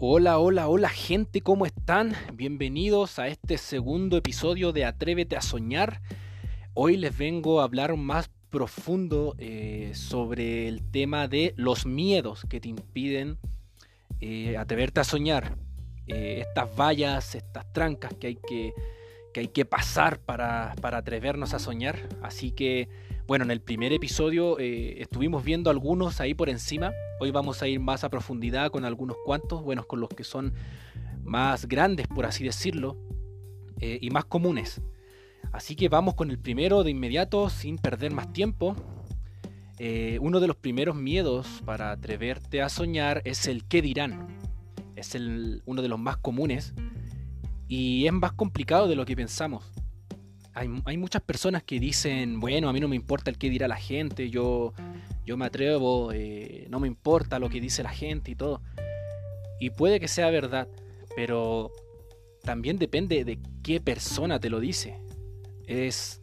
Hola, hola, hola gente, ¿cómo están? Bienvenidos a este segundo episodio de Atrévete a Soñar. Hoy les vengo a hablar más profundo eh, sobre el tema de los miedos que te impiden eh, atreverte a soñar. Eh, estas vallas, estas trancas que hay que, que, hay que pasar para, para atrevernos a soñar. Así que bueno, en el primer episodio eh, estuvimos viendo algunos ahí por encima. Hoy vamos a ir más a profundidad con algunos cuantos, bueno, con los que son más grandes, por así decirlo, eh, y más comunes. Así que vamos con el primero de inmediato, sin perder más tiempo. Eh, uno de los primeros miedos para atreverte a soñar es el qué dirán. Es uno de los más comunes y es más complicado de lo que pensamos hay, muchas personas que dicen, bueno, a mí no me importa el qué dirá la gente, yo, yo me atrevo, eh, no me importa lo que dice la gente y todo. Y puede que sea verdad, pero también depende de qué persona te lo dice. Es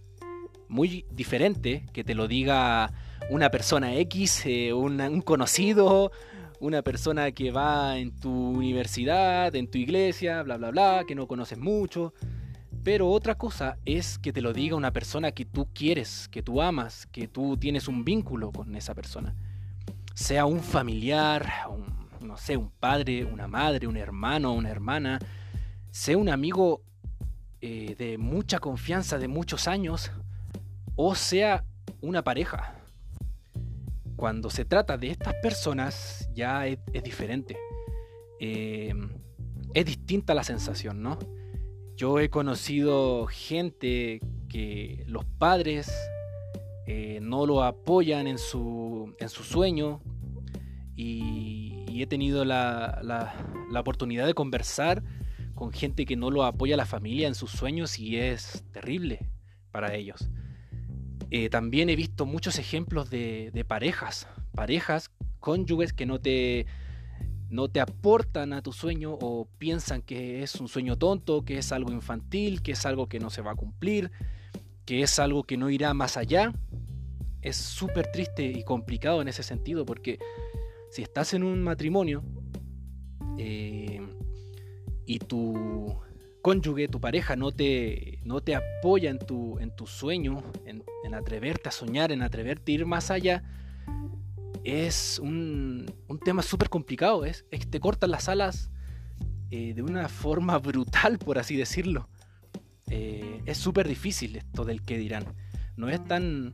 muy diferente que te lo diga una persona X, eh, un conocido, una persona que va en tu universidad, en tu iglesia, bla, bla, bla, que no conoces mucho. Pero otra cosa es que te lo diga una persona que tú quieres, que tú amas, que tú tienes un vínculo con esa persona. Sea un familiar, no sé, un padre, una madre, un hermano, una hermana, sea un amigo eh, de mucha confianza de muchos años, o sea una pareja. Cuando se trata de estas personas ya es, diferente. Eh, es distinta la sensación, ¿no? Yo he conocido gente que los padres eh, no lo apoyan en su, en su sueño y, he tenido la, la, oportunidad de conversar con gente que no lo apoya la familia en sus sueños y es terrible para ellos. Eh, también he visto muchos ejemplos de, de parejas, parejas, cónyuges que no te no te aportan a tu sueño o piensan que es un sueño tonto, que es algo infantil, que es algo que no se va a cumplir, que es algo que no irá más allá. Es súper triste y complicado en ese sentido porque si estás en un matrimonio eh, y tu cónyuge, tu pareja no te, no te apoya en tu, en tu sueño, en, en atreverte a soñar, en atreverte a ir más allá, es un, tema súper complicado. Es, que te cortan las alas eh, de una forma brutal, por así decirlo. Eh, es súper difícil esto del que dirán. No es tan,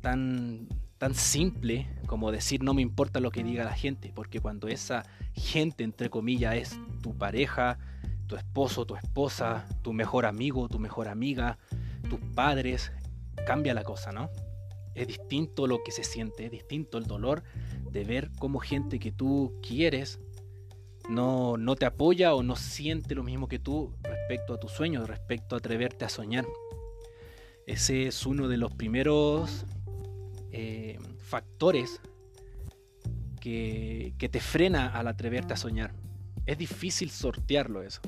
tan, tan simple como decir no me importa lo que diga la gente, porque cuando esa gente, entre comillas, es tu pareja, tu esposo, tu esposa, tu mejor amigo, tu mejor amiga, tus padres, cambia la cosa, ¿no? Es distinto lo que se siente, es distinto el dolor de ver cómo gente que tú quieres no, no te apoya o no siente lo mismo que tú respecto a tus sueños, respecto a atreverte a soñar. Ese es uno de los primeros eh, factores que, que te frena al atreverte a soñar. Es difícil sortearlo eso.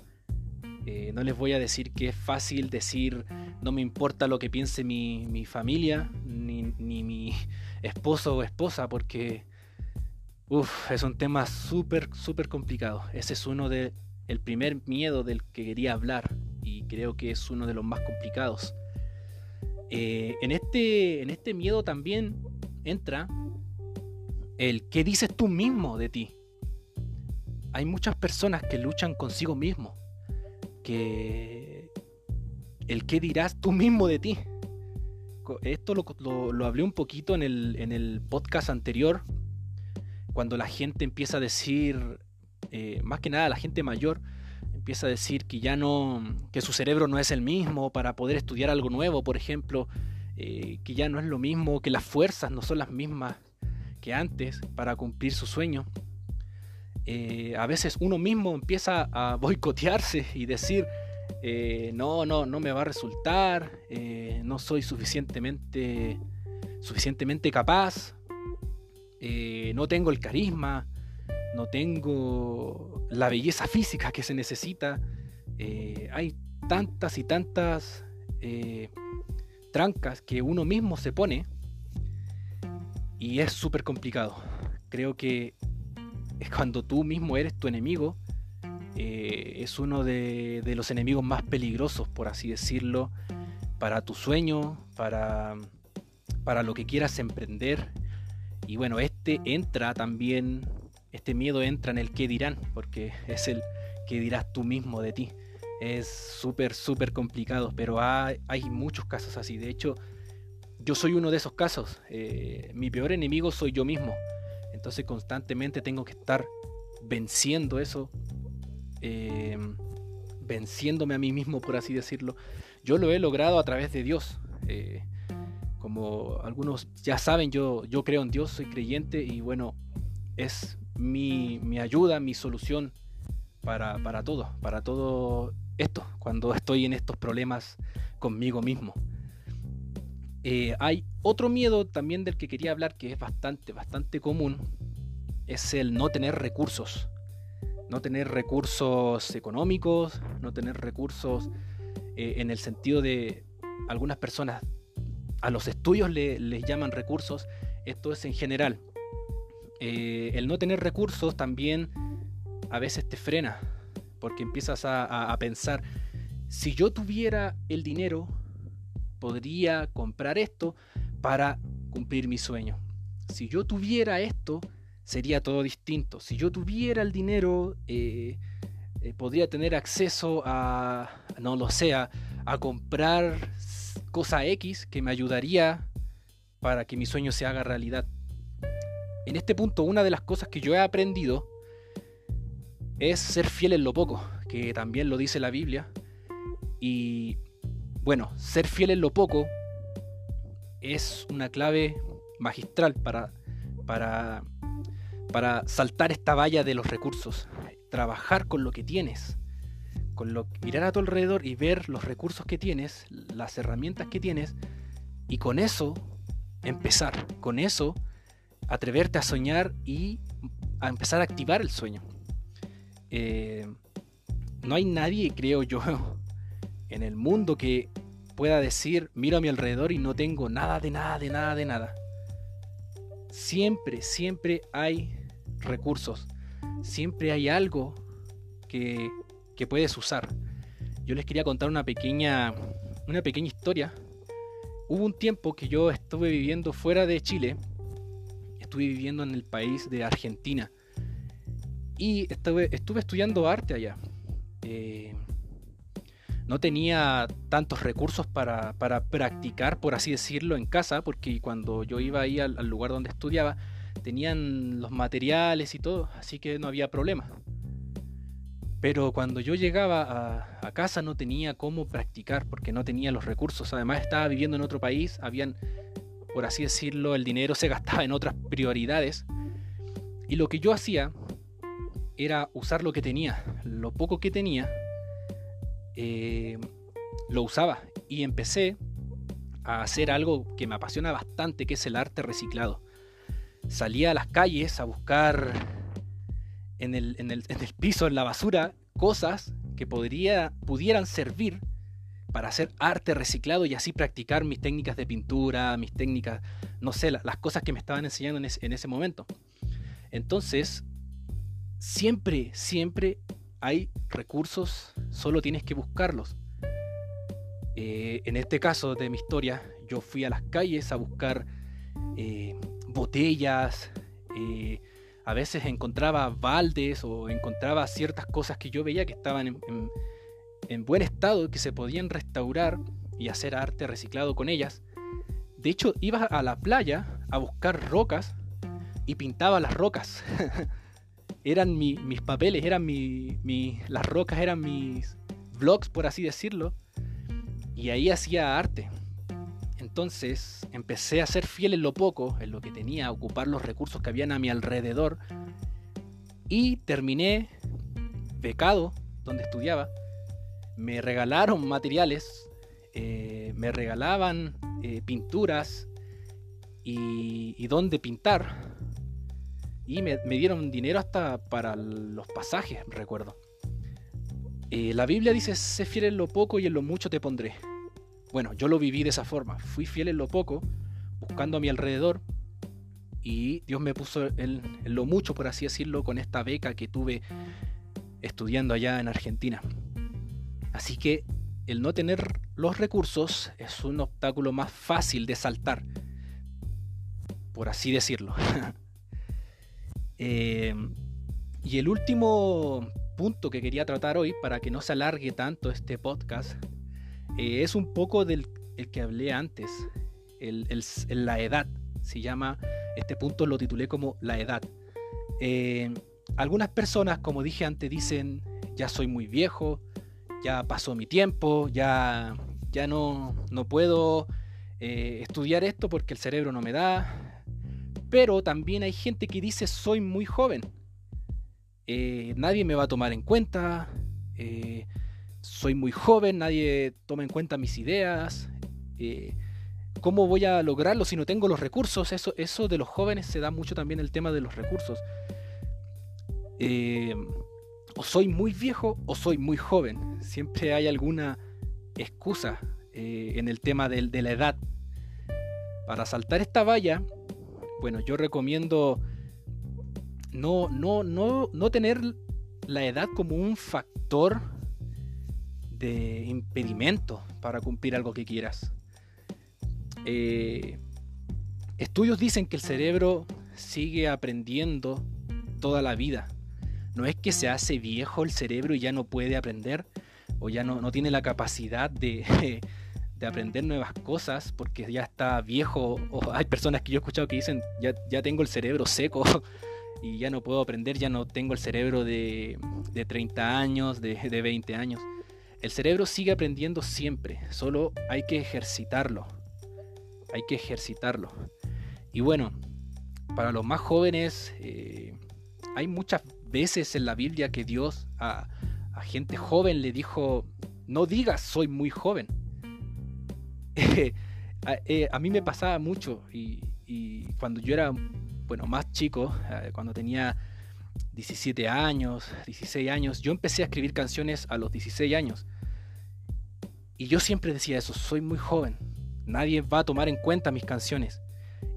Eh, no les voy a decir que es fácil decir no me importa lo que piense mi, familia, ni, mi esposo o esposa, porque es un tema súper, súper complicado. Ese es uno de primer miedo del que quería hablar y creo que es uno de los más complicados. Eh, en, este, en este miedo también entra el qué dices tú mismo de ti. Hay muchas personas que luchan consigo mismo que el qué dirás tú mismo de ti. Esto lo, hablé un poquito en el, en el, podcast anterior, cuando la gente empieza a decir, eh, más que nada la gente mayor, empieza a decir que ya no, que su cerebro no es el mismo para poder estudiar algo nuevo, por ejemplo, eh, que ya no es lo mismo, que las fuerzas no son las mismas que antes para cumplir su sueño. Eh, a veces uno mismo empieza a boicotearse y decir, eh, no, no, no me va a resultar, eh, no soy suficientemente, suficientemente capaz, no tengo el carisma, no tengo la belleza física que se necesita. hay tantas y tantas trancas que uno mismo se pone y es súper complicado. Creo que es cuando tú mismo eres tu enemigo eh, es uno de, los enemigos más peligrosos, por así decirlo, para tu sueño, para, para lo que quieras emprender. Y bueno, este entra también, este miedo entra en el qué dirán, porque es el que dirás tú mismo de ti. Es súper, súper complicado, pero hay, muchos casos así. De hecho, yo soy uno de esos casos. Eh, mi peor enemigo soy yo mismo. Entonces constantemente tengo que estar venciendo eso, eh, venciéndome a mí mismo, por así decirlo. Yo lo he logrado a través de Dios. Eh, como algunos ya saben, yo, yo creo en Dios, soy creyente y bueno, es mi, mi ayuda, mi solución para, para, todo, para todo esto, cuando estoy en estos problemas conmigo mismo. Eh, hay otro miedo también del que quería hablar que es bastante, bastante común, es el no tener recursos no tener recursos económicos, no tener recursos eh, en el sentido de algunas personas a los estudios les llaman recursos, esto es en general. Eh, el no tener recursos también a veces te frena, porque empiezas a, a pensar, si yo tuviera el dinero, podría comprar esto para cumplir mi sueño. Si yo tuviera esto, sería todo distinto. Si yo tuviera el dinero, eh, eh, podría tener acceso a, no lo sé, a, comprar cosa X que me ayudaría para que mi sueño se haga realidad. En este punto, una de las cosas que yo he aprendido es ser fiel en lo poco, que también lo dice la Biblia. Y bueno, ser fiel en lo poco es una clave magistral para, para para saltar esta valla de los recursos, trabajar con lo que tienes, con lo mirar a tu alrededor y ver los recursos que tienes, las herramientas que tienes y con eso empezar, con eso atreverte a soñar y a empezar a activar el sueño. Eh, no hay nadie, creo yo, en el mundo que pueda decir, miro a mi alrededor y no tengo nada de nada, de nada, de nada. Siempre, siempre hay recursos. Siempre hay algo que, que puedes usar. Yo les quería contar una pequeña, una pequeña historia. Hubo un tiempo que yo estuve viviendo fuera de Chile. Estuve viviendo en el país de Argentina. Y estuve, estuve estudiando arte allá. Eh, no tenía tantos recursos para, para, practicar, por así decirlo, en casa, porque cuando yo iba ahí al lugar donde estudiaba, tenían los materiales y todo, así que no había problema. Pero cuando yo llegaba a, casa no tenía cómo practicar porque no tenía los recursos. Además estaba viviendo en otro país, habían, por así decirlo, el dinero se gastaba en otras prioridades. Y lo que yo hacía era usar lo que tenía, lo poco que tenía, eh, lo usaba. Y empecé a hacer algo que me apasiona bastante, que es el arte reciclado salía a las calles a buscar en el, piso, en la basura, cosas que podría, pudieran servir para hacer arte reciclado y así practicar mis técnicas de pintura, mis técnicas, no sé, las cosas que me estaban enseñando en, ese momento. Entonces, siempre, siempre hay recursos, solo tienes que buscarlos. Eh, en este caso de mi historia, yo fui a las calles a buscar eh, botellas, eh, a veces encontraba baldes o encontraba ciertas cosas que yo veía que estaban en, buen estado, que se podían restaurar y hacer arte reciclado con ellas. De hecho, iba a la playa a buscar rocas y pintaba las rocas. eran mis papeles, eran mi, las rocas eran mis vlogs, por así decirlo. Y ahí hacía arte. Entonces empecé a ser fiel en lo poco, en lo que tenía, a ocupar los recursos que habían a mi alrededor y terminé becado donde estudiaba. Me regalaron materiales, eh, me regalaban eh, pinturas y, donde pintar. Y me, dieron dinero hasta para los pasajes, recuerdo. Eh, la Biblia dice, sé fiel en lo poco y en lo mucho te pondré. Bueno, yo lo viví de esa forma. Fui fiel en lo poco, buscando a mi alrededor. Y Dios me puso en, lo mucho, por así decirlo, con esta beca que tuve estudiando allá en Argentina. Así que el no tener los recursos es un obstáculo más fácil de saltar, por así decirlo. Eh, y el último punto que quería tratar hoy, para que no se alargue tanto este podcast, eh, es un poco del el que hablé antes, el, la edad. Se llama, este punto lo titulé como la edad. Eh, algunas personas, como dije antes, dicen, ya soy muy viejo, ya pasó mi tiempo, ya, ya no, no puedo eh, estudiar esto porque el cerebro no me da. Pero también hay gente que dice, soy muy joven, nadie me va a tomar en cuenta, soy muy joven, nadie toma en cuenta mis ideas, ¿cómo voy a lograrlo si no tengo los recursos? Eso, eso de los jóvenes se da mucho también el tema de los recursos. Eh, o soy muy viejo o soy muy joven. Siempre hay alguna excusa eh, en el tema de, de, la edad. Para saltar esta valla, bueno, yo recomiendo no, no, no, no tener la edad como un factor de impedimento para cumplir algo que quieras. Eh, estudios dicen que el cerebro sigue aprendiendo toda la vida. No es que se hace viejo el cerebro y ya no puede aprender o ya no, no tiene la capacidad de, de, aprender nuevas cosas porque ya está viejo. O hay personas que yo he escuchado que dicen, ya, ya tengo el cerebro seco y ya no puedo aprender, ya no tengo el cerebro de, de 30 años, de, de 20 años. El cerebro sigue aprendiendo siempre, solo hay que ejercitarlo hay que ejercitarlo. Y bueno, para los más jóvenes, eh, hay muchas veces en la Biblia que Dios a, gente joven le dijo, no digas soy muy joven. Eh, a, mí me pasaba mucho y, cuando yo era bueno, más chico, eh, cuando tenía 17 años, 16 años, yo empecé a escribir canciones a los 16 años. Y yo siempre decía eso, soy muy joven, nadie va a tomar en cuenta mis canciones.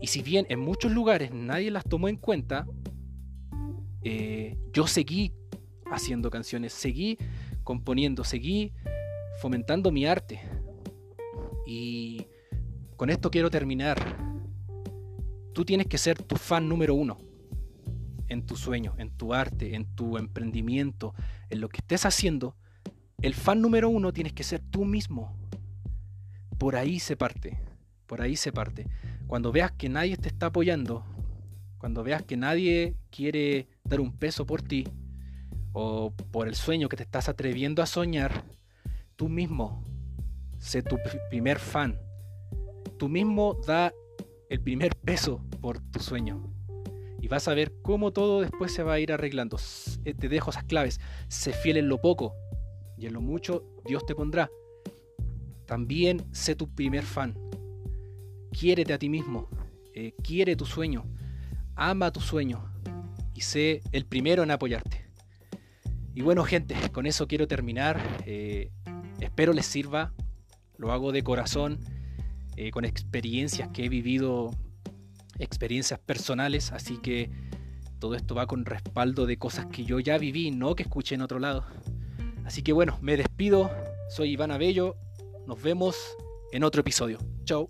Y si bien en muchos lugares nadie las tomó en cuenta, eh, yo seguí haciendo canciones, seguí componiendo, seguí fomentando mi arte. Y con esto quiero terminar. Tú tienes que ser tu fan número uno en tu sueño, en tu arte, en tu emprendimiento, en lo que estés haciendo. El fan número uno tienes que ser tú mismo por ahí se parte, por ahí se parte. Cuando veas que nadie te está apoyando, cuando veas que nadie quiere dar un peso por ti, o por el sueño que te estás atreviendo a soñar, tú mismo sé tu primer fan. Tú mismo da el primer peso por tu sueño. Y vas a ver cómo todo después se va a ir arreglando. Eh, te dejo esas claves. Sé fiel en lo poco y en lo mucho Dios te pondrá. También sé tu primer fan. Quiérete a ti mismo. Eh, quiere tu sueño. Ama tu sueño. Y sé el primero en apoyarte. Y bueno, gente, con eso quiero terminar. Eh, espero les sirva. Lo hago de corazón. Con experiencias que he vivido. Experiencias personales. Así que todo esto va con respaldo de cosas que yo ya viví, no que escuché en otro lado. Así que bueno, me despido. Soy Iván Abello nos vemos en otro episodio. Chao.